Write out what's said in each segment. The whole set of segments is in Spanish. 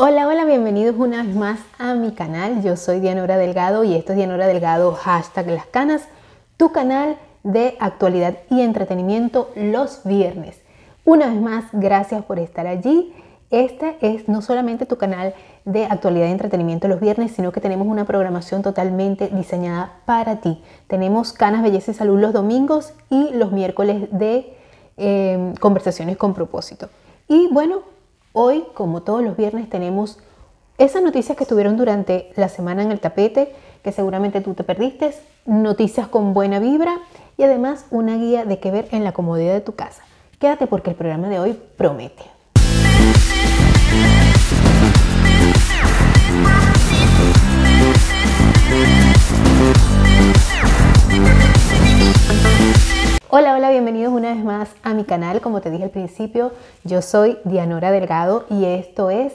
Hola, hola, bienvenidos una vez más a mi canal. Yo soy Dianora Delgado y esto es Dianora Delgado, hashtag las canas, tu canal de actualidad y entretenimiento los viernes. Una vez más, gracias por estar allí. Este es no solamente tu canal de actualidad y entretenimiento los viernes, sino que tenemos una programación totalmente diseñada para ti. Tenemos Canas, Belleza y Salud los domingos y los miércoles de eh, conversaciones con propósito. Y bueno, Hoy, como todos los viernes, tenemos esas noticias que estuvieron durante la semana en el tapete, que seguramente tú te perdiste, noticias con buena vibra y además una guía de qué ver en la comodidad de tu casa. Quédate porque el programa de hoy promete. Hola, hola, bienvenidos una vez más a mi canal. Como te dije al principio, yo soy Dianora Delgado y esto es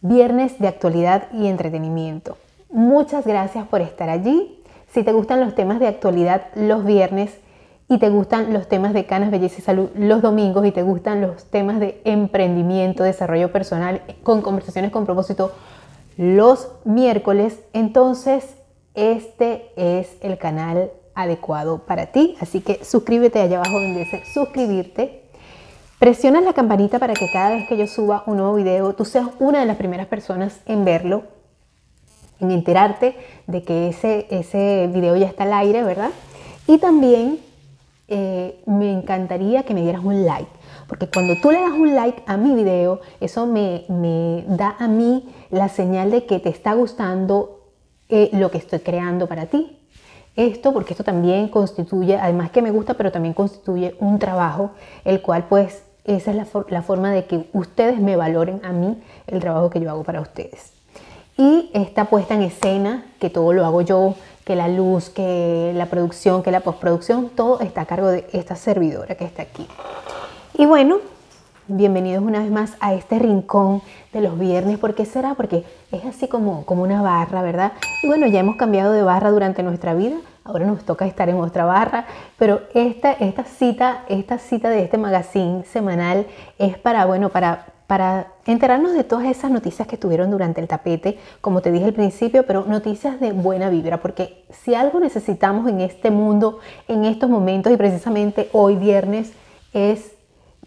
Viernes de Actualidad y Entretenimiento. Muchas gracias por estar allí. Si te gustan los temas de actualidad los viernes y te gustan los temas de canas, belleza y salud los domingos y te gustan los temas de emprendimiento, desarrollo personal con conversaciones con propósito los miércoles, entonces este es el canal adecuado para ti. Así que suscríbete allá abajo donde dice suscribirte. Presiona la campanita para que cada vez que yo suba un nuevo video, tú seas una de las primeras personas en verlo, en enterarte de que ese, ese video ya está al aire, ¿verdad? Y también eh, me encantaría que me dieras un like, porque cuando tú le das un like a mi video, eso me, me da a mí la señal de que te está gustando eh, lo que estoy creando para ti esto porque esto también constituye, además que me gusta, pero también constituye un trabajo, el cual pues esa es la, forma de que ustedes me valoren a mí el trabajo que yo hago para ustedes. Y esta puesta en escena, que todo lo hago yo, que la luz, que la producción, que la postproducción, todo está a cargo de esta servidora que está aquí. Y bueno, bienvenidos una vez más a este rincón de los viernes. ¿Por qué será? Porque es así como, como una barra, ¿verdad? Y bueno, ya hemos cambiado de barra durante nuestra vida. Ahora nos toca estar en otra barra, pero esta, esta cita, esta cita de este magazine semanal es para, bueno, para, para enterarnos de todas esas noticias que tuvieron durante el tapete, como te dije al principio, pero noticias de buena vibra, porque si algo necesitamos en este mundo, en estos momentos y precisamente hoy viernes, es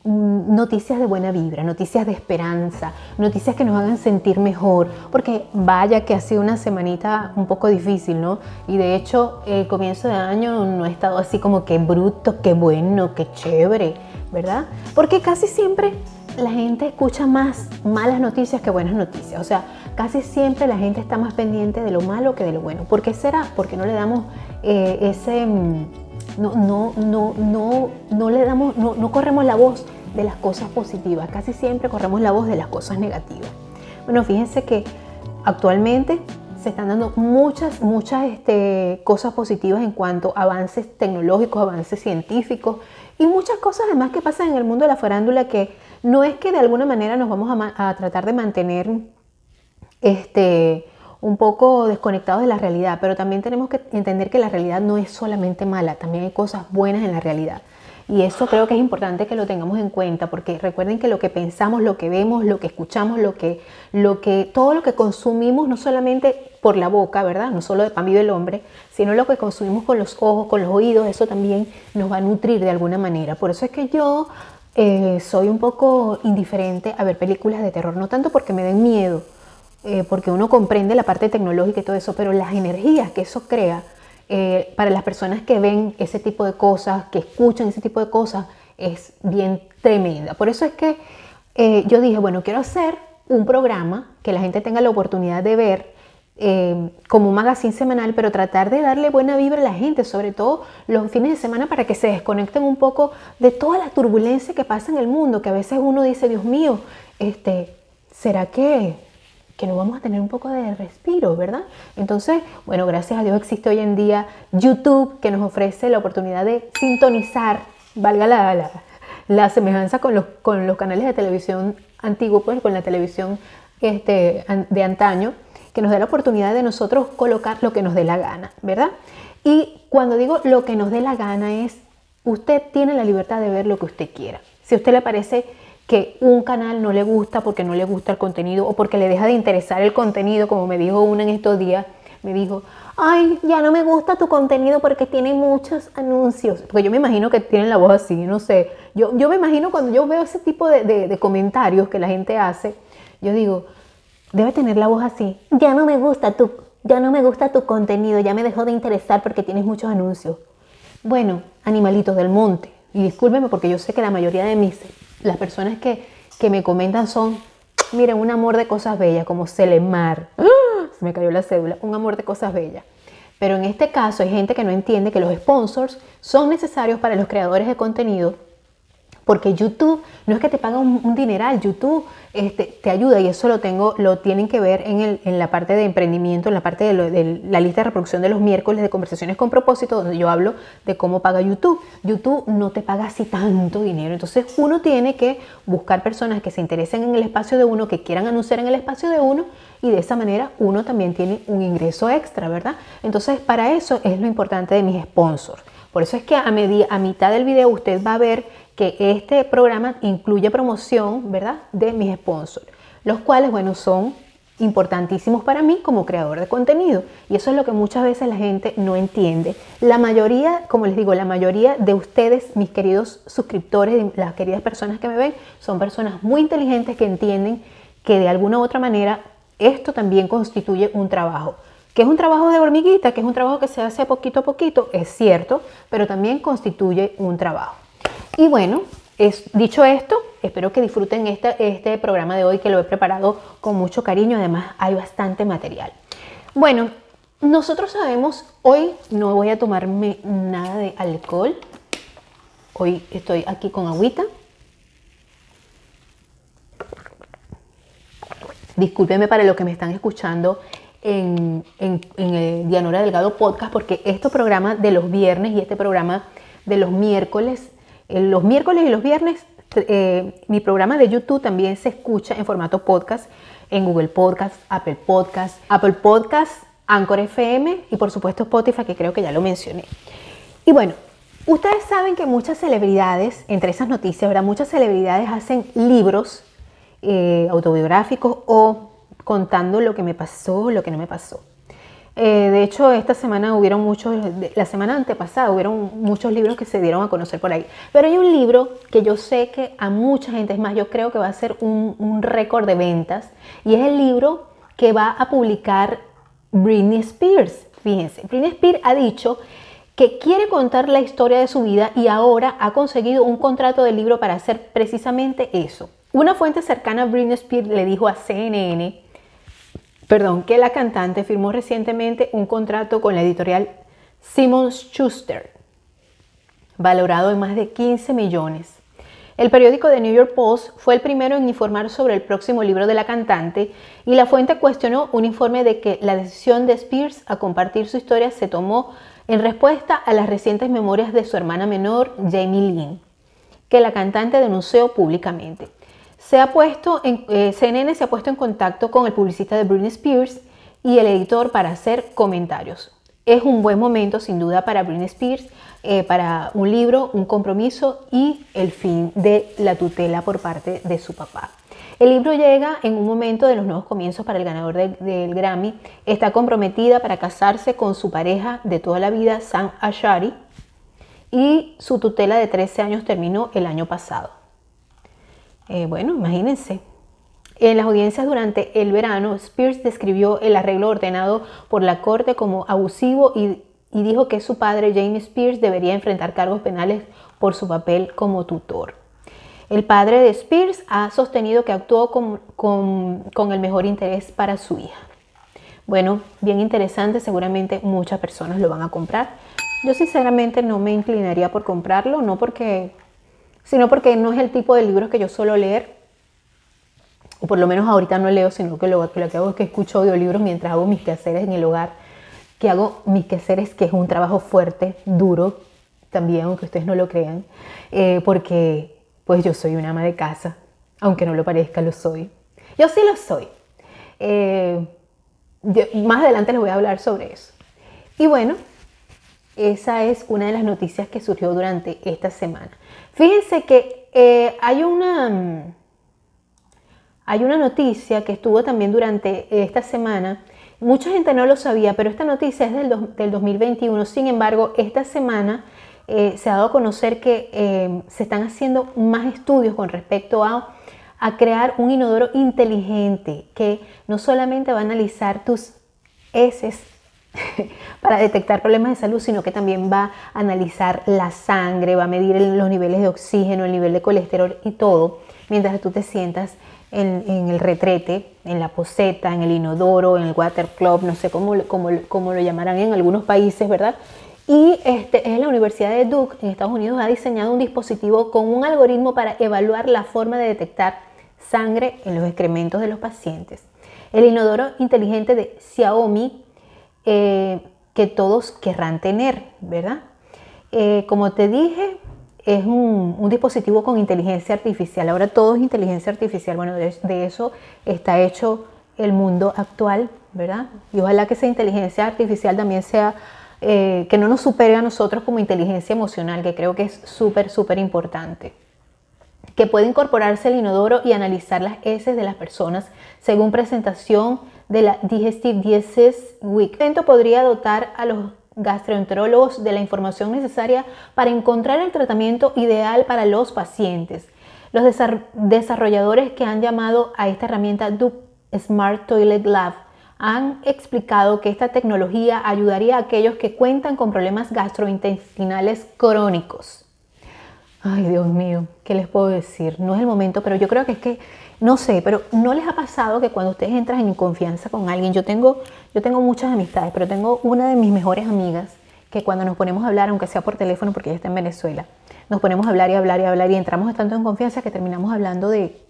noticias de buena vibra, noticias de esperanza, noticias que nos hagan sentir mejor, porque vaya que ha sido una semanita un poco difícil, ¿no? Y de hecho el comienzo de año no ha estado así como que bruto, que bueno, que chévere, ¿verdad? Porque casi siempre la gente escucha más malas noticias que buenas noticias, o sea, casi siempre la gente está más pendiente de lo malo que de lo bueno. ¿Por qué será? Porque no le damos eh, ese mm, no, no, no, no, no le damos, no, no corremos la voz de las cosas positivas, casi siempre corremos la voz de las cosas negativas. Bueno, fíjense que actualmente se están dando muchas, muchas este, cosas positivas en cuanto a avances tecnológicos, avances científicos y muchas cosas además que pasan en el mundo de la farándula que no es que de alguna manera nos vamos a, a tratar de mantener este, un poco desconectados de la realidad, pero también tenemos que entender que la realidad no es solamente mala, también hay cosas buenas en la realidad. Y eso creo que es importante que lo tengamos en cuenta, porque recuerden que lo que pensamos, lo que vemos, lo que escuchamos, lo que, lo que, todo lo que consumimos, no solamente por la boca, ¿verdad? No solo de pan vive el hombre, sino lo que consumimos con los ojos, con los oídos, eso también nos va a nutrir de alguna manera. Por eso es que yo eh, soy un poco indiferente a ver películas de terror, no tanto porque me den miedo, eh, porque uno comprende la parte tecnológica y todo eso, pero las energías que eso crea eh, para las personas que ven ese tipo de cosas, que escuchan ese tipo de cosas, es bien tremenda. Por eso es que eh, yo dije, bueno, quiero hacer un programa que la gente tenga la oportunidad de ver como un magazine semanal, pero tratar de darle buena vibra a la gente, sobre todo los fines de semana, para que se desconecten un poco de toda la turbulencia que pasa en el mundo, que a veces uno dice, Dios mío, este, ¿será que que nos vamos a tener un poco de respiro, ¿verdad? Entonces, bueno, gracias a Dios existe hoy en día YouTube que nos ofrece la oportunidad de sintonizar, valga la, la, semejanza con los, con los canales de televisión antiguos, pues con la televisión este, de antaño, que nos da la oportunidad de nosotros colocar lo que nos dé la gana, ¿verdad? Y cuando digo lo que nos dé la gana es, usted tiene la libertad de ver lo que usted quiera. Si a usted le parece que un canal no le gusta porque no le gusta el contenido o porque le deja de interesar el contenido, como me dijo una en estos días, me dijo, ay, ya no me gusta tu contenido porque tiene muchos anuncios. Porque yo me imagino que tienen la voz así, no sé. Yo, yo me imagino cuando yo veo ese tipo de, de comentarios que la gente hace, yo digo, debe tener la voz así. Ya no me gusta tu, ya no me gusta tu contenido, ya me dejó de interesar porque tienes muchos anuncios. Bueno, animalitos del monte. Y discúlpeme porque yo sé que la mayoría de mis, las personas que, que me comentan son, miren, un amor de cosas bellas, como Celemar. ¡Ah! Se me cayó la cédula, un amor de cosas bellas. Pero en este caso hay gente que no entiende que los sponsors son necesarios para los creadores de contenido porque YouTube no es que te paga un, dineral, YouTube este, te ayuda y eso lo tengo, lo tienen que ver en, el, en la parte de emprendimiento, en la parte de, la lista de reproducción de los miércoles de conversaciones con propósito, donde yo hablo de cómo paga YouTube. YouTube no te paga así tanto dinero, entonces uno tiene que buscar personas que se interesen en el espacio de uno, que quieran anunciar en el espacio de uno y de esa manera uno también tiene un ingreso extra, ¿verdad? Entonces para eso es lo importante de mis sponsors. Por eso es que a, a mitad del video usted va a ver que este programa incluye promoción, ¿verdad?, de mis sponsors, los cuales, bueno, son importantísimos para mí como creador de contenido. Y eso es lo que muchas veces la gente no entiende. La mayoría, como les digo, la mayoría de ustedes, mis queridos suscriptores, las queridas personas que me ven, son personas muy inteligentes que entienden que de alguna u otra manera esto también constituye un trabajo. Que es un trabajo de hormiguita, que es un trabajo que se hace poquito a poquito, es cierto, pero también constituye un trabajo. Y bueno, dicho esto, espero que disfruten este, este programa de hoy que lo he preparado con mucho cariño. Además, hay bastante material. Bueno, nosotros sabemos, hoy no voy a tomarme nada de alcohol. Hoy estoy aquí con agüita. Discúlpenme para los que me están escuchando en, en, en, el Dianora Delgado Podcast, porque este programa de los viernes y este programa de los miércoles los miércoles y los viernes eh, mi programa de YouTube también se escucha en formato podcast en Google Podcast, Apple Podcast, Apple Podcast, Anchor FM y por supuesto Spotify, que creo que ya lo mencioné. Y bueno, ustedes saben que muchas celebridades, entre esas noticias, ¿verdad? muchas celebridades hacen libros eh, autobiográficos o contando lo que me pasó, lo que no me pasó. Eh, de hecho, esta semana hubieron muchos, la semana antepasada hubieron muchos libros que se dieron a conocer por ahí. Pero hay un libro que yo sé que a mucha gente, es más, yo creo que va a ser un, un récord de ventas, y es el libro que va a publicar Britney Spears. Fíjense, Britney Spears ha dicho que quiere contar la historia de su vida y ahora ha conseguido un contrato de libro para hacer precisamente eso. Una fuente cercana a Britney Spears le dijo a CNN perdón, que la cantante firmó recientemente un contrato con la editorial Simmons Schuster, valorado en más de 15 millones. El periódico The New York Post fue el primero en informar sobre el próximo libro de la cantante y la fuente cuestionó un informe de que la decisión de Spears a compartir su historia se tomó en respuesta a las recientes memorias de su hermana menor, Jamie Lynn, que la cantante denunció públicamente. Se ha puesto en, eh, CNN se ha puesto en contacto con el publicista de Britney Spears y el editor para hacer comentarios. Es un buen momento, sin duda, para Britney Spears, eh, para un libro, un compromiso y el fin de la tutela por parte de su papá. El libro llega en un momento de los nuevos comienzos para el ganador del Grammy. Está comprometida para casarse con su pareja de toda la vida, Sam Ashari, y su tutela de 13 años terminó el año pasado. Eh, bueno, imagínense. En las audiencias durante el verano, Spears describió el arreglo ordenado por la corte como abusivo y, dijo que su padre, James Spears, debería enfrentar cargos penales por su papel como tutor. El padre de Spears ha sostenido que actuó con, el mejor interés para su hija. Bueno, bien interesante, seguramente muchas personas lo van a comprar. Yo sinceramente no me inclinaría por comprarlo, no porque sino porque no es el tipo de libros que yo suelo leer, o por lo menos ahorita no leo, sino que lo, que hago es que escucho audiolibros mientras hago mis quehaceres en el hogar, que hago mis quehaceres, que es un trabajo fuerte, duro, también, aunque ustedes no lo crean, eh, porque pues yo soy una ama de casa, aunque no lo parezca, lo soy. Yo sí lo soy. Eh, más adelante les voy a hablar sobre eso. Y bueno, esa es una de las noticias que surgió durante esta semana. Fíjense que eh, hay una, hay una noticia que estuvo también durante esta semana. Mucha gente no lo sabía, pero esta noticia es del, del 2021. Sin embargo, esta semana eh, se ha dado a conocer que eh, se están haciendo más estudios con respecto a, a crear un inodoro inteligente que no solamente va a analizar tus heces para detectar problemas de salud, sino que también va a analizar la sangre, va a medir los niveles de oxígeno, el nivel de colesterol y todo, mientras tú te sientas en, el retrete, en la poseta, en el inodoro, en el water club, no sé cómo, cómo, cómo lo llamarán en algunos países, ¿verdad? Y este, es la Universidad de Duke en Estados Unidos ha diseñado un dispositivo con un algoritmo para evaluar la forma de detectar sangre en los excrementos de los pacientes. El inodoro inteligente de Xiaomi eh, que todos querrán tener, ¿verdad? Eh, como te dije, es un, dispositivo con inteligencia artificial. Ahora todo es inteligencia artificial. Bueno, de, eso está hecho el mundo actual, ¿verdad? Y ojalá que esa inteligencia artificial también sea, eh, que no nos supere a nosotros como inteligencia emocional, que creo que es súper, súper importante. Que puede incorporarse el inodoro y analizar las heces de las personas según presentación de la Digestive Disease Week. Esto podría dotar a los gastroenterólogos de la información necesaria para encontrar el tratamiento ideal para los pacientes. Los desarrolladores que han llamado a esta herramienta Duke Smart Toilet Lab han explicado que esta tecnología ayudaría a aquellos que cuentan con problemas gastrointestinales crónicos. Ay, Dios mío, ¿qué les puedo decir? No es el momento, pero yo creo que es que no sé, pero ¿no les ha pasado que cuando ustedes entran en confianza con alguien, yo tengo, yo tengo muchas amistades, pero tengo una de mis mejores amigas que cuando nos ponemos a hablar, aunque sea por teléfono porque ella está en Venezuela, nos ponemos a hablar y hablar y hablar y entramos tanto en confianza que terminamos hablando de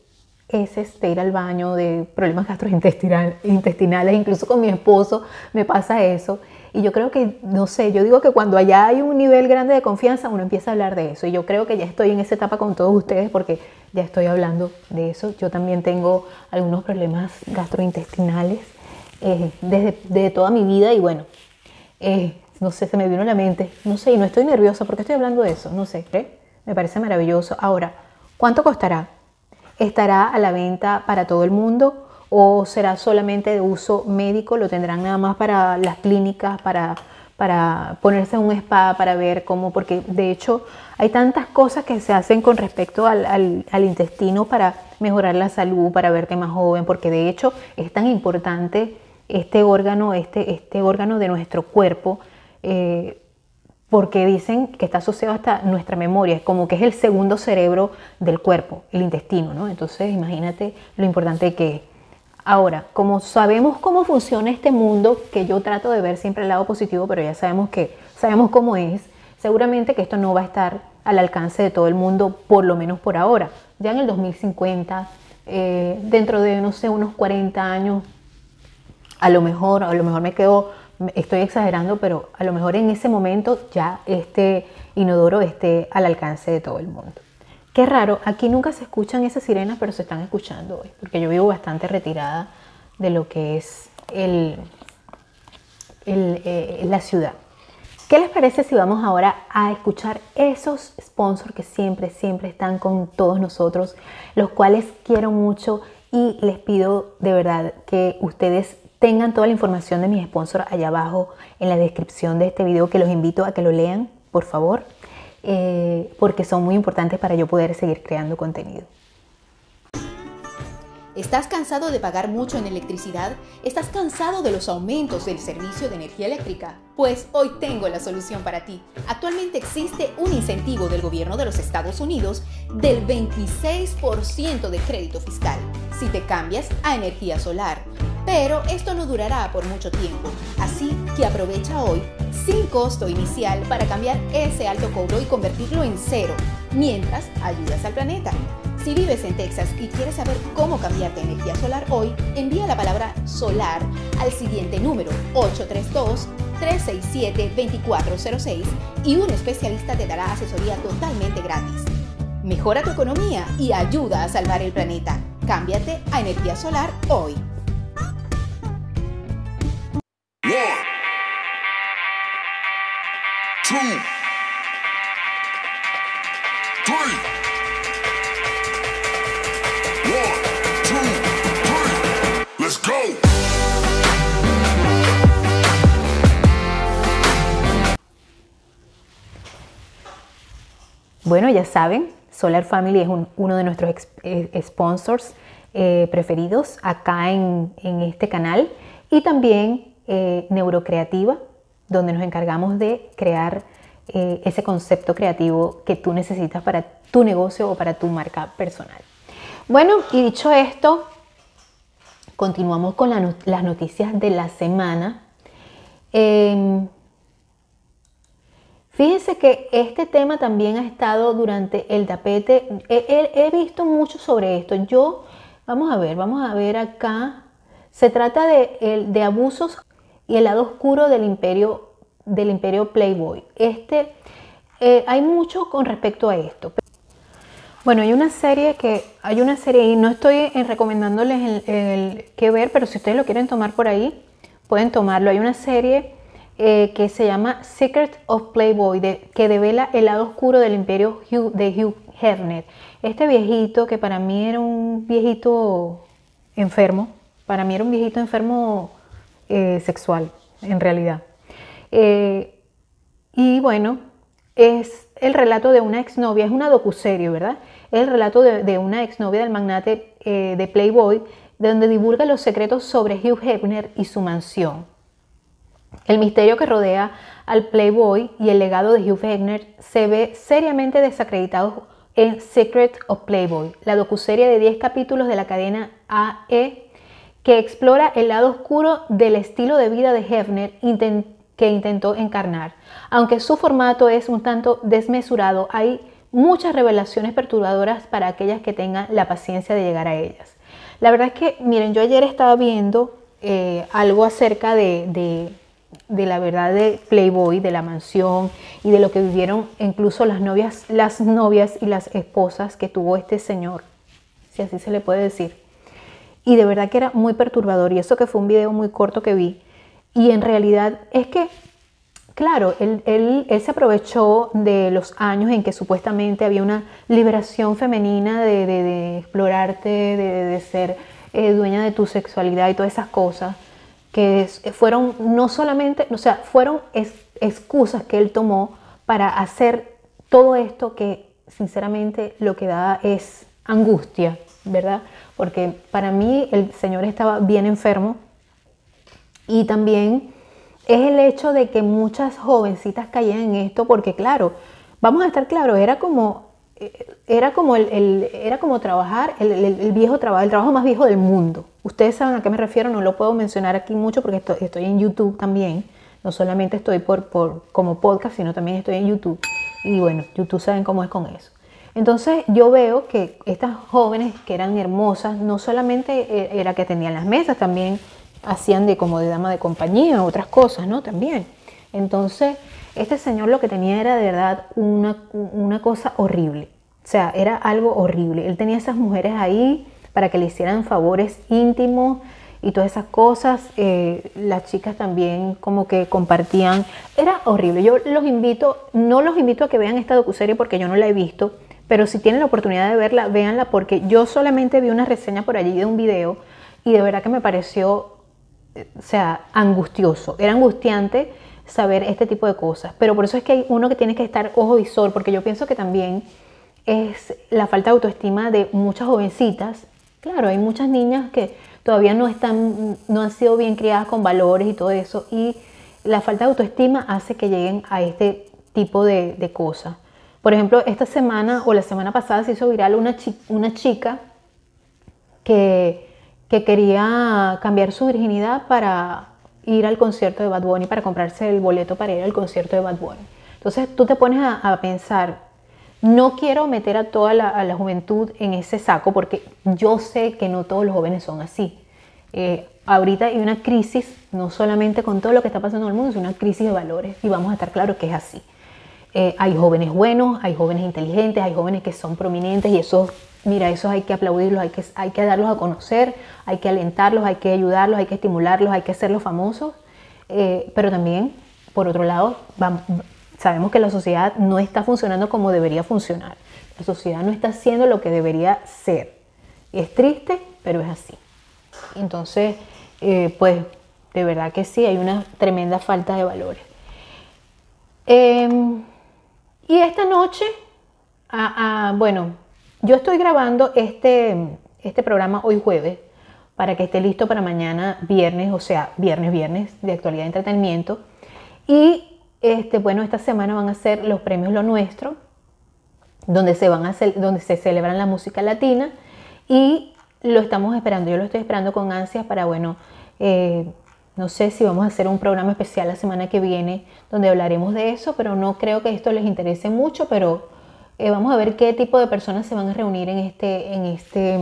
ese de ir al baño, de problemas gastrointestinales, incluso con mi esposo me pasa eso. Y yo creo que, no sé, yo digo que cuando allá hay un nivel grande de confianza, uno empieza a hablar de eso. Y yo creo que ya estoy en esa etapa con todos ustedes porque ya estoy hablando de eso. Yo también tengo algunos problemas gastrointestinales eh, desde, toda mi vida y bueno, eh, no sé, se me vino a la mente. No sé, y no estoy nerviosa porque estoy hablando de eso. No sé, ¿eh? me parece maravilloso. Ahora, ¿cuánto costará? ¿Estará a la venta para todo el mundo? O será solamente de uso médico, lo tendrán nada más para las clínicas, para, para ponerse un spa, para ver cómo, porque de hecho hay tantas cosas que se hacen con respecto al, intestino para mejorar la salud, para verte más joven, porque de hecho es tan importante este órgano, este, este órgano de nuestro cuerpo. Eh, porque dicen que está asociado hasta nuestra memoria, es como que es el segundo cerebro del cuerpo, el intestino, ¿no? Entonces imagínate lo importante que es. Ahora, como sabemos cómo funciona este mundo, que yo trato de ver siempre el lado positivo, pero ya sabemos que sabemos cómo es, seguramente que esto no va a estar al alcance de todo el mundo, por lo menos por ahora. Ya en el 2050, eh, dentro de, no sé, unos 40 años, a lo mejor, a lo mejor me quedo, estoy exagerando, pero a lo mejor en ese momento ya este inodoro esté al alcance de todo el mundo. Qué raro, aquí nunca se escuchan esas sirenas, pero se están escuchando hoy, porque yo vivo bastante retirada de lo que es el, eh, la ciudad. ¿Qué les parece si vamos ahora a escuchar esos sponsors que siempre, siempre están con todos nosotros, los cuales quiero mucho y les pido de verdad que ustedes tengan toda la información de mis sponsors allá abajo en la descripción de este video, que los invito a que lo lean, por favor. Eh, porque son muy importantes para yo poder seguir creando contenido. ¿Estás cansado de pagar mucho en electricidad? ¿Estás cansado de los aumentos del servicio de energía eléctrica? Pues hoy tengo la solución para ti. Actualmente existe un incentivo del gobierno de los Estados Unidos del 26% de crédito fiscal si te cambias a energía solar. Pero esto no durará por mucho tiempo, así que aprovecha hoy sin costo inicial para cambiar ese alto cobro y convertirlo en cero, mientras ayudas al planeta. Si vives en Texas y quieres saber cómo cambiarte a energía solar hoy, envía la palabra solar al siguiente número 832-367-2406 y un especialista te dará asesoría totalmente gratis. Mejora tu economía y ayuda a salvar el planeta. Cámbiate a energía solar hoy. Bueno, ya saben, Solar Family es un, uno de nuestros eh, sponsors eh, preferidos acá en, en, este canal. Y también eh, Neurocreativa, donde nos encargamos de crear ese concepto creativo que tú necesitas para tu negocio o para tu marca personal. Bueno, y dicho esto, continuamos con las noticias de la semana. Em, Fíjense que este tema también ha estado durante el tapete. He, visto mucho sobre esto. Yo, vamos a ver, vamos a ver acá. Se trata de, abusos y el lado oscuro del imperio, del imperio Playboy. Este, eh, hay mucho con respecto a esto. Bueno, hay una serie que, hay una serie y no estoy recomendándoles el, que ver, pero si ustedes lo quieren tomar por ahí, pueden tomarlo. Hay una serie eh, que se llama Secret of Playboy, que devela el lado oscuro del imperio de Hugh Hefner. Este viejito, que para mí era un viejito enfermo, para mí era un viejito enfermo eh, sexual, en realidad. Eh, y bueno, es el relato de una exnovia, es una docuserie, ¿verdad? Es el relato de, de una exnovia del magnate de Playboy, donde divulga los secretos sobre Hugh Hefner y su mansión. El misterio que rodea al Playboy y el legado de Hugh Hefner se ve seriamente desacreditado en Secret of Playboy, la docuserie de 10 capítulos de la cadena AE que explora el lado oscuro del estilo de vida de Hefner que intentó encarnar. Aunque su formato es un tanto desmesurado, hay muchas revelaciones perturbadoras para aquellas que tengan la paciencia de llegar a ellas. La verdad es que, miren, yo ayer estaba viendo eh, algo acerca de de la verdad de Playboy, de la mansión y de lo que vivieron incluso las novias, las novias y las esposas que tuvo este señor, si así se le puede decir. Y de verdad que era muy perturbador y eso que fue un video muy corto que vi. Y en realidad es que, claro, él, él, se aprovechó de los años en que supuestamente había una liberación femenina de, de, explorarte, de, ser eh, dueña de tu sexualidad y todas esas cosas que fueron no solamente, o sea, fueron excusas que él tomó para hacer todo esto que sinceramente lo que da es angustia, ¿verdad? Porque para mí el Señor estaba bien enfermo y también es el hecho de que muchas jovencitas caían en esto porque claro, vamos a estar claros, era como era como, el, era como trabajar, el, viejo trabajo, el trabajo más viejo del mundo. Ustedes saben a qué me refiero, no lo puedo mencionar aquí mucho porque estoy, en YouTube también. No solamente estoy por, por, como podcast, sino también estoy en YouTube. Y bueno, YouTube saben cómo es con eso. Entonces yo veo que estas jóvenes que eran hermosas, no solamente eh, era que tenían las mesas, también hacían de como de dama de compañía, otras cosas, ¿no? También. Entonces, este señor lo que tenía era de verdad una, una cosa horrible. O sea, era algo horrible. Él tenía esas mujeres ahí para que le hicieran favores íntimos y todas esas cosas. Eh, las chicas también como que compartían. Era horrible. Yo los invito, no los invito a que vean esta docuserie porque yo no la he visto, pero si tienen la oportunidad de verla, véanla porque yo solamente vi una reseña por allí de un video y de verdad que me pareció, eh, o sea, angustioso. Era angustiante saber este tipo de cosas. Pero por eso es que hay uno que tiene que estar ojo visor, porque yo pienso que también es la falta de autoestima de muchas jovencitas. Claro, hay muchas niñas que todavía no están, no han sido bien criadas con valores y todo eso, y la falta de autoestima hace que lleguen a este tipo de, cosas. Por ejemplo, esta semana o la semana pasada se hizo viral una, una chica que, que quería cambiar su virginidad para ir al concierto de Bad Bunny, para comprarse el boleto para ir al concierto de Bad Bunny. Entonces tú te pones a, pensar, no quiero meter a toda la, juventud en ese saco porque yo sé que no todos los jóvenes son así. Eh, ahorita hay una crisis, no solamente con todo lo que está pasando en el mundo, sino una crisis de valores y vamos a estar claros que es así. Eh, hay jóvenes buenos, hay jóvenes inteligentes, hay jóvenes que son prominentes y esos mira, esos hay que aplaudirlos, hay que, hay que darlos a conocer, hay que alentarlos, hay que ayudarlos, hay que estimularlos, hay que hacerlos famosos, eh, pero también, por otro lado, sabemos que la sociedad no está funcionando como debería funcionar. La sociedad no está haciendo lo que debería ser. Es triste, pero es así. Entonces, eh, pues de verdad que sí, hay una tremenda falta de valores. Em, y esta noche Ah, ah, bueno, yo estoy grabando este, este programa hoy jueves para que esté listo para mañana viernes, o sea, viernes, viernes de actualidad de entretenimiento. Y este, bueno, esta semana van a ser los premios Lo Nuestro, donde se, van a donde se celebran la música latina y lo estamos esperando, yo lo estoy esperando con ansias para, bueno, eh, no sé si vamos a hacer un programa especial la semana que viene donde hablaremos de eso, pero no creo que esto les interese mucho, pero eh, vamos a ver qué tipo de personas se van a reunir en este, en este,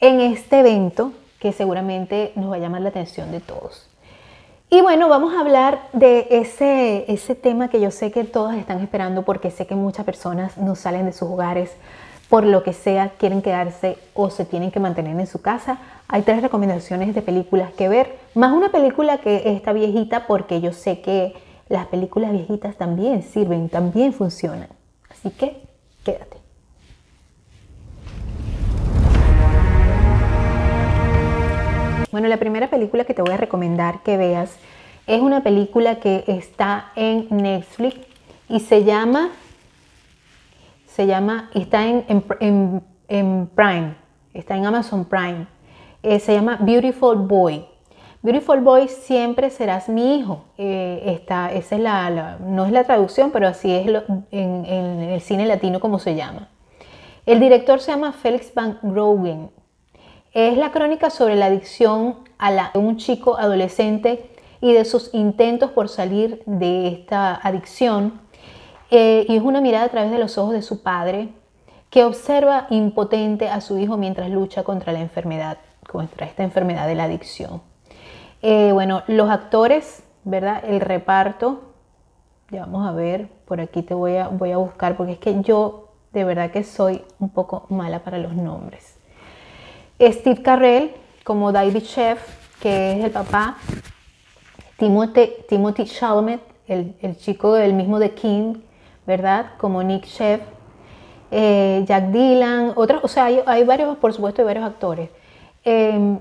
en este evento que seguramente nos va a llamar la atención de todos. Y bueno, vamos a hablar de ese, ese tema que yo sé que todas están esperando porque sé que muchas personas no salen de sus hogares por lo que sea, quieren quedarse o se tienen que mantener en su casa. Hay tres recomendaciones de películas que ver, más una película que está viejita porque yo sé que las películas viejitas también sirven, también funcionan. Así que quédate. Bueno, la primera película que te voy a recomendar que veas es una película que está en Netflix y se llama se llama, está en, en, Prime, está en Amazon Prime. Eh, se llama Beautiful Boy. Beautiful Boy siempre serás mi hijo. Eh, esa es la, no es la traducción, pero así es en, el cine latino como se llama. El director se llama Felix Van Grogen. Es la crónica sobre la adicción a la, de un chico adolescente y de sus intentos por salir de esta adicción eh, y es una mirada a través de los ojos de su padre que observa impotente a su hijo mientras lucha contra la enfermedad, contra esta enfermedad de la adicción. Eh, bueno, los actores, ¿verdad? El reparto, ya vamos a ver, por aquí te voy a, voy a buscar, porque es que yo de verdad que soy un poco mala para los nombres. Steve Carrell como David Chef, que es el papá, Timothy, Timothy Chalamet, el, el chico del mismo de King, ¿verdad? Como Nick Chef, eh, Jack Dylan, otros, o sea, hay, varios, por supuesto, hay varios actores. Em,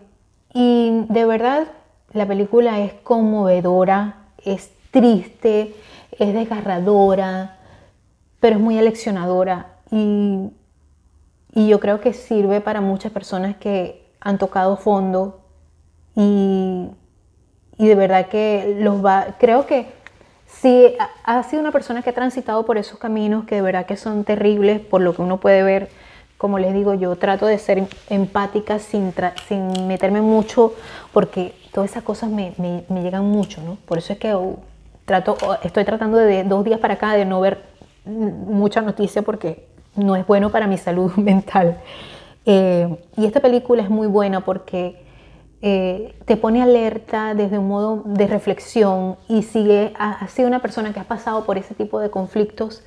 y de verdad, la película es conmovedora, es triste, es desgarradora, pero es muy aleccionadora y, y yo creo que sirve para muchas personas que han tocado fondo y, y de verdad que los va, creo que si ha sido una persona que ha transitado por esos caminos que de verdad que son terribles, por lo que uno puede ver, como les digo, yo trato de ser empática sin, sin meterme mucho, porque todas esas cosas me, me, llegan mucho, ¿no? Por eso es que uh, trato, estoy tratando de dos días para acá de no ver mucha noticia porque no es bueno para mi salud mental. Eh, y esta película es muy buena porque eh, te pone alerta desde un modo de reflexión y si has sido una persona que has pasado por ese tipo de conflictos,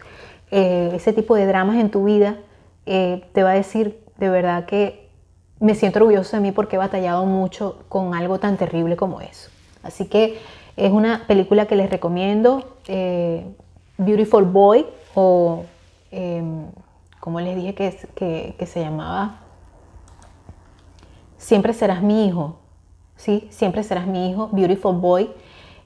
eh, ese tipo de dramas en tu vida, eh, te va a decir de verdad que me siento orgulloso de mí porque he batallado mucho con algo tan terrible como eso. Así que es una película que les recomiendo, Beautiful Boy o em, como les dije que, que se llamaba Siempre serás mi hijo. ¿Sí? Siempre serás mi hijo, Beautiful Boy,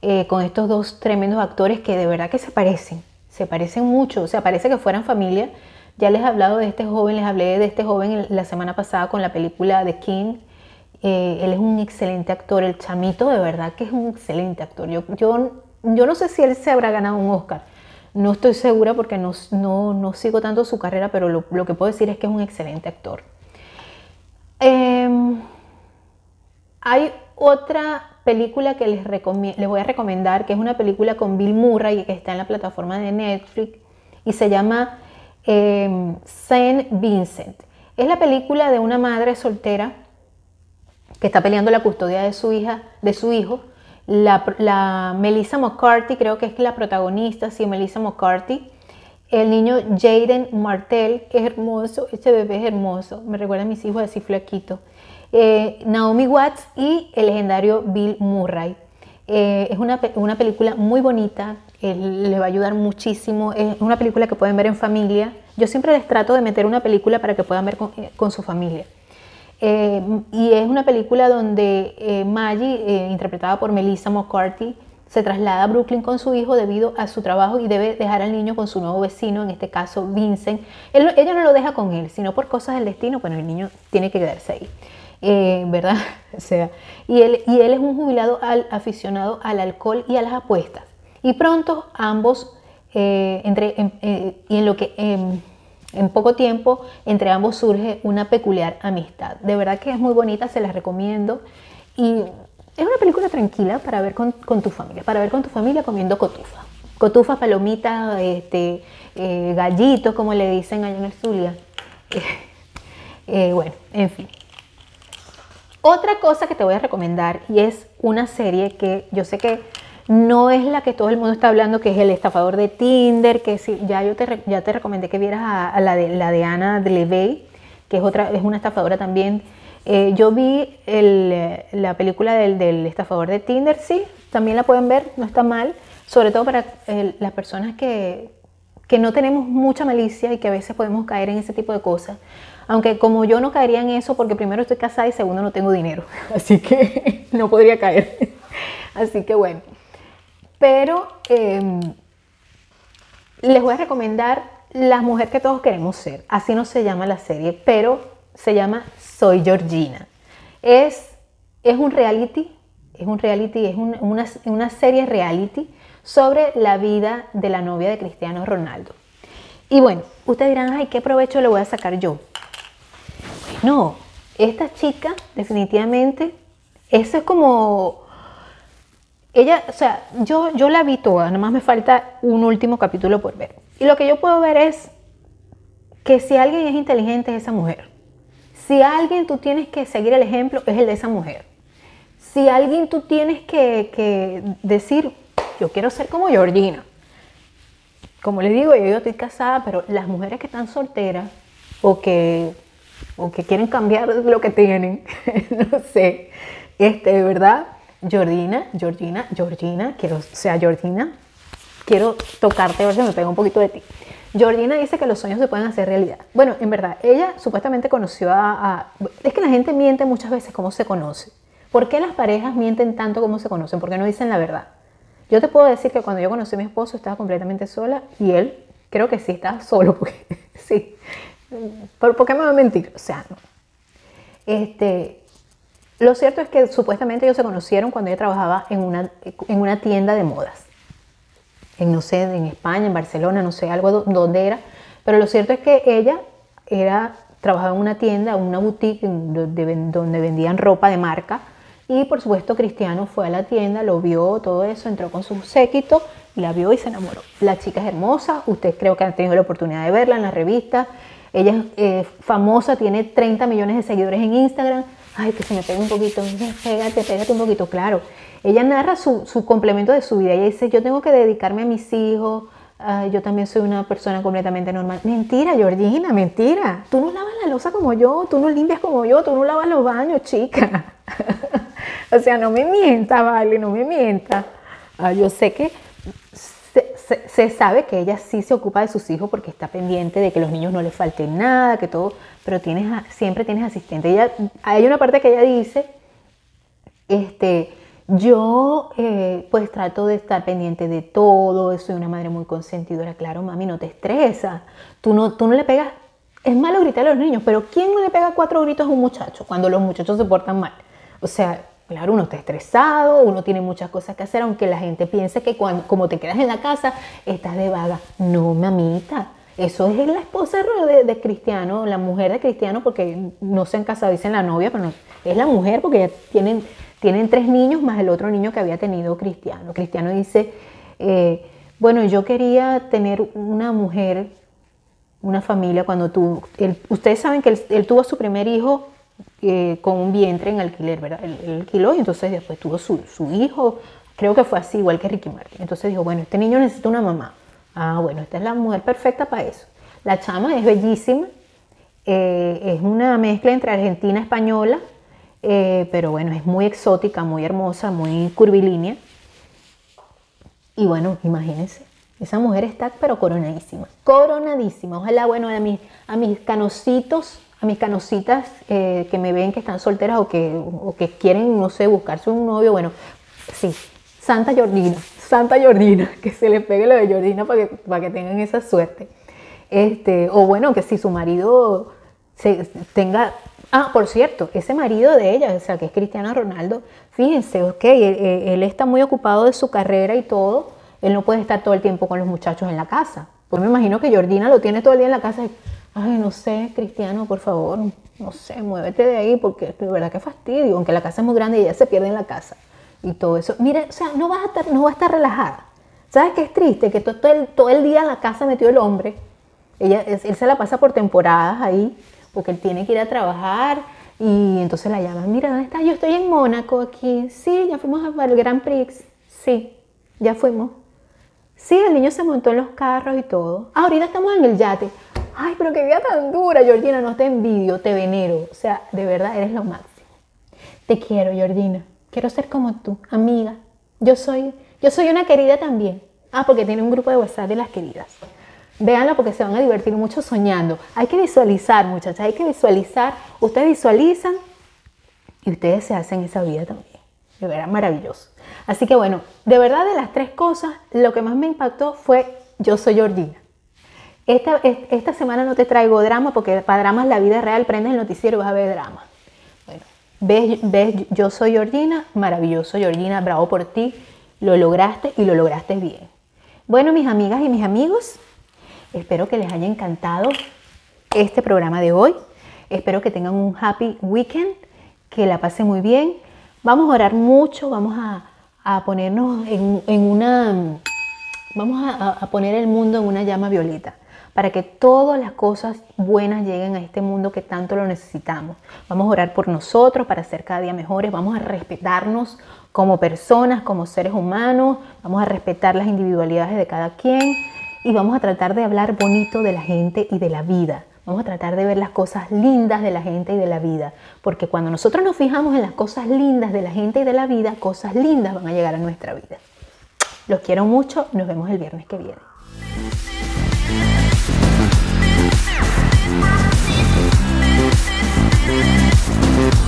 eh, con estos dos tremendos actores que de verdad que se parecen, se parecen mucho, o sea, parece que fueran familia. Ya les he hablado de este joven, les hablé de este joven la semana pasada con la película The King. Eh, él es un excelente actor, el chamito de verdad que es un excelente actor. Yo, yo, yo no sé si él se habrá ganado un Oscar, no estoy segura porque no, no, no sigo tanto su carrera, pero lo, lo, que puedo decir es que es un excelente actor. Eh, hay otra película que les, les voy a recomendar, que es una película con Bill Murray, que está en la plataforma de Netflix, y se llama eh, Saint Vincent. Es la película de una madre soltera que está peleando la custodia de su hija, de su hijo. La, Melissa McCarthy, creo que es la protagonista, sí, Melissa McCarthy. El niño Jaden Martell, que es hermoso, este bebé es hermoso, me recuerda a mis hijos así flaquitos. Eh, Naomi Watts y el legendario Bill Murray. Eh, es una, película muy bonita, les va a ayudar muchísimo, es una película que pueden ver en familia. Yo siempre les trato de meter una película para que puedan ver con, eh, su familia. y es una película donde Maggie, interpretada por Melissa McCarthy, se traslada a Brooklyn con su hijo debido a su trabajo y debe dejar al niño con su nuevo vecino, en este caso Vincent. ella no lo deja con él, sino por cosas del destino, bueno, el niño tiene que quedarse ahí. Eh, ¿Verdad? O sea, y él, y él es un jubilado al, aficionado al alcohol y a las apuestas. Y pronto ambos, eh, entre, eh, y en lo que en poco tiempo entre ambos surge una peculiar amistad. De verdad que es muy bonita, se las recomiendo. Y es una película tranquila para ver con, tu familia, para ver con tu familia comiendo cotufa. Cotufa, palomitas, este, eh, gallitos, como le dicen allá en el Zulia. Bueno, en fin. Otra cosa que te voy a recomendar y es una serie que yo sé que no es la que todo el mundo está hablando, que es el estafador de Tinder, que si, ya yo te, ya te recomendé que vieras a, la, de, la de Ana Levey, que es, otra, es una estafadora también. Eh, yo vi la película del, del, estafador de Tinder, sí, también la pueden ver, no está mal, sobre todo para las personas que, que no tenemos mucha malicia y que a veces podemos caer en ese tipo de cosas. Aunque como yo no caería en eso porque primero estoy casada y segundo no tengo dinero, así que no podría caer. Así que bueno. Pero em, les voy a recomendar La mujer que todos queremos ser. Así no se llama la serie, pero se llama Soy Georgina. Es, es un reality, es un reality, es una, una serie reality sobre la vida de la novia de Cristiano Ronaldo. Y bueno, ustedes dirán, ay, ¿qué provecho le voy a sacar yo? Bueno, esta chica definitivamente, eso es como ella, o sea, yo, yo la vi toda, nada más me falta un último capítulo por ver. Y lo que yo puedo ver es que si alguien es inteligente es esa mujer. Si alguien tú tienes que seguir el ejemplo es el de esa mujer. Si alguien tú tienes que, decir, yo quiero ser como Georgina. Como les digo, yo, yo estoy casada, pero las mujeres que están solteras o que, o que quieren cambiar lo que tienen, no sé, este, de verdad, Georgina, Georgina, Georgina, quiero, o sea, Georgina, quiero tocarte, a ver si me pega un poquito de ti. Georgina dice que los sueños se pueden hacer realidad. Bueno, en verdad, ella supuestamente conoció a, Es que la gente miente muchas veces cómo se conoce. ¿Por qué las parejas mienten tanto cómo se conocen? Porque no dicen la verdad. Yo te puedo decir que cuando yo conocí a mi esposo estaba completamente sola y él creo que sí estaba solo, porque sí. ¿Por, qué me va a mentir? O sea, no. Este, lo cierto es que supuestamente ellos se conocieron cuando ella trabajaba en una, en una tienda de modas. En, no sé, en España, en Barcelona, no sé, algo donde era. Pero lo cierto es que ella era, trabajaba en una tienda, una boutique donde vendían ropa de marca. Y por supuesto Cristiano fue a la tienda, lo vio, todo eso, entró con su séquito, la vio y se enamoró. La chica es hermosa, ustedes creo que han tenido la oportunidad de verla en la revista. Ella es eh, famosa, tiene 30 millones de seguidores en Instagram ay, que se me pega un poquito, pégate, pégate un poquito, claro. Ella narra su, su complemento de su vida. Ella dice, yo tengo que dedicarme a mis hijos, yo también soy una persona completamente normal. Mentira, Georgina, mentira. Tú no lavas la losa como yo, tú no limpias como yo, tú no lavas los baños, chica. o sea, no me mienta, vale, no me mienta. Ah, yo sé que se, sabe que ella sí se ocupa de sus hijos porque está pendiente de que los niños no les falte nada, que todo, pero tienes, siempre tienes asistente. Ella, hay una parte que ella dice, este, yo eh, pues trato de estar pendiente de todo, soy una madre muy consentidora, claro, mami, no te estresa, tú no, tú no le pegas, es malo gritar a los niños, pero ¿quién no le pega cuatro gritos a un muchacho cuando los muchachos se portan mal? O sea, Claro, uno está estresado, uno tiene muchas cosas que hacer, aunque la gente piense que cuando, como te quedas en la casa, estás de vaga. No, mamita, eso es la esposa de, Cristiano, la mujer de Cristiano, porque no se han casado, dicen la novia, pero no, es la mujer porque ya tienen, tienen tres niños más el otro niño que había tenido Cristiano. Cristiano dice, eh, bueno, yo quería tener una mujer, una familia cuando tú, ustedes saben que él tuvo su primer hijo con un vientre en alquiler, ¿verdad? Él, alquiló y entonces después tuvo su, su, hijo, creo que fue así, igual que Ricky Martin. Entonces dijo, bueno, este niño necesita una mamá. Ah, bueno, esta es la mujer perfecta para eso. La chama es bellísima, eh, es una mezcla entre argentina y española, eh, pero bueno, es muy exótica, muy hermosa, muy curvilínea. Y bueno, imagínense, esa mujer está pero coronadísima, coronadísima. Ojalá, bueno, a mis, a mis canositos a mis canositas eh, que me ven que están solteras o que, que quieren, no sé, buscarse un novio, bueno, sí, Santa Jordina, Santa Jordina, que se le pegue lo de Jordina para que, para que tengan esa suerte. Este, o bueno, que si su marido se, tenga... Ah, por cierto, ese marido de ella, o sea, que es Cristiano Ronaldo, fíjense, ok, él, está muy ocupado de su carrera y todo, él no puede estar todo el tiempo con los muchachos en la casa. Pues me imagino que Jordina lo tiene todo el día en la casa. Ay, no sé, Cristiano, por favor, no sé, muévete de ahí porque de verdad que fastidio, aunque la casa es muy grande y ella se pierde en la casa y todo eso. Mire, o sea, no vas a estar, no va a estar relajada. ¿Sabes qué es triste? Que todo el, todo el día en la casa metió el hombre. Ella, él se la pasa por temporadas ahí, porque él tiene que ir a trabajar y entonces la llaman, mira, ¿dónde estás? Yo estoy en Mónaco aquí. Sí, ya fuimos al Grand Prix. Sí, ya fuimos. Sí, el niño se montó en los carros y todo. Ah, ahorita estamos en el yate. Ay, pero qué vida tan dura, Georgina, no te envidio, te venero. O sea, de verdad eres lo máximo. Te quiero, Georgina. Quiero ser como tú, amiga. Yo soy, yo soy una querida también. Ah, porque tiene un grupo de WhatsApp de las queridas. Véanla porque se van a divertir mucho soñando. Hay que visualizar, muchachas, hay que visualizar. Ustedes visualizan y ustedes se hacen esa vida también. De verdad, maravilloso. Así que bueno, de verdad de las tres cosas, lo que más me impactó fue yo soy Georgina. Esta, esta semana no te traigo drama porque para dramas la vida real, prendes el noticiero y vas a ver drama. Ves, ves, yo soy Georgina, maravilloso Georgina, bravo por ti, lo lograste y lo lograste bien. Bueno, mis amigas y mis amigos, espero que les haya encantado este programa de hoy. Espero que tengan un happy weekend, que la pasen muy bien. Vamos a orar mucho, vamos a, ponernos en, una, vamos a poner el mundo en una llama violeta para que todas las cosas buenas lleguen a este mundo que tanto lo necesitamos. Vamos a orar por nosotros para ser cada día mejores, vamos a respetarnos como personas, como seres humanos, vamos a respetar las individualidades de cada quien y vamos a tratar de hablar bonito de la gente y de la vida. Vamos a tratar de ver las cosas lindas de la gente y de la vida, porque cuando nosotros nos fijamos en las cosas lindas de la gente y de la vida, cosas lindas van a llegar a nuestra vida. Los quiero mucho, nos vemos el viernes que viene. Thank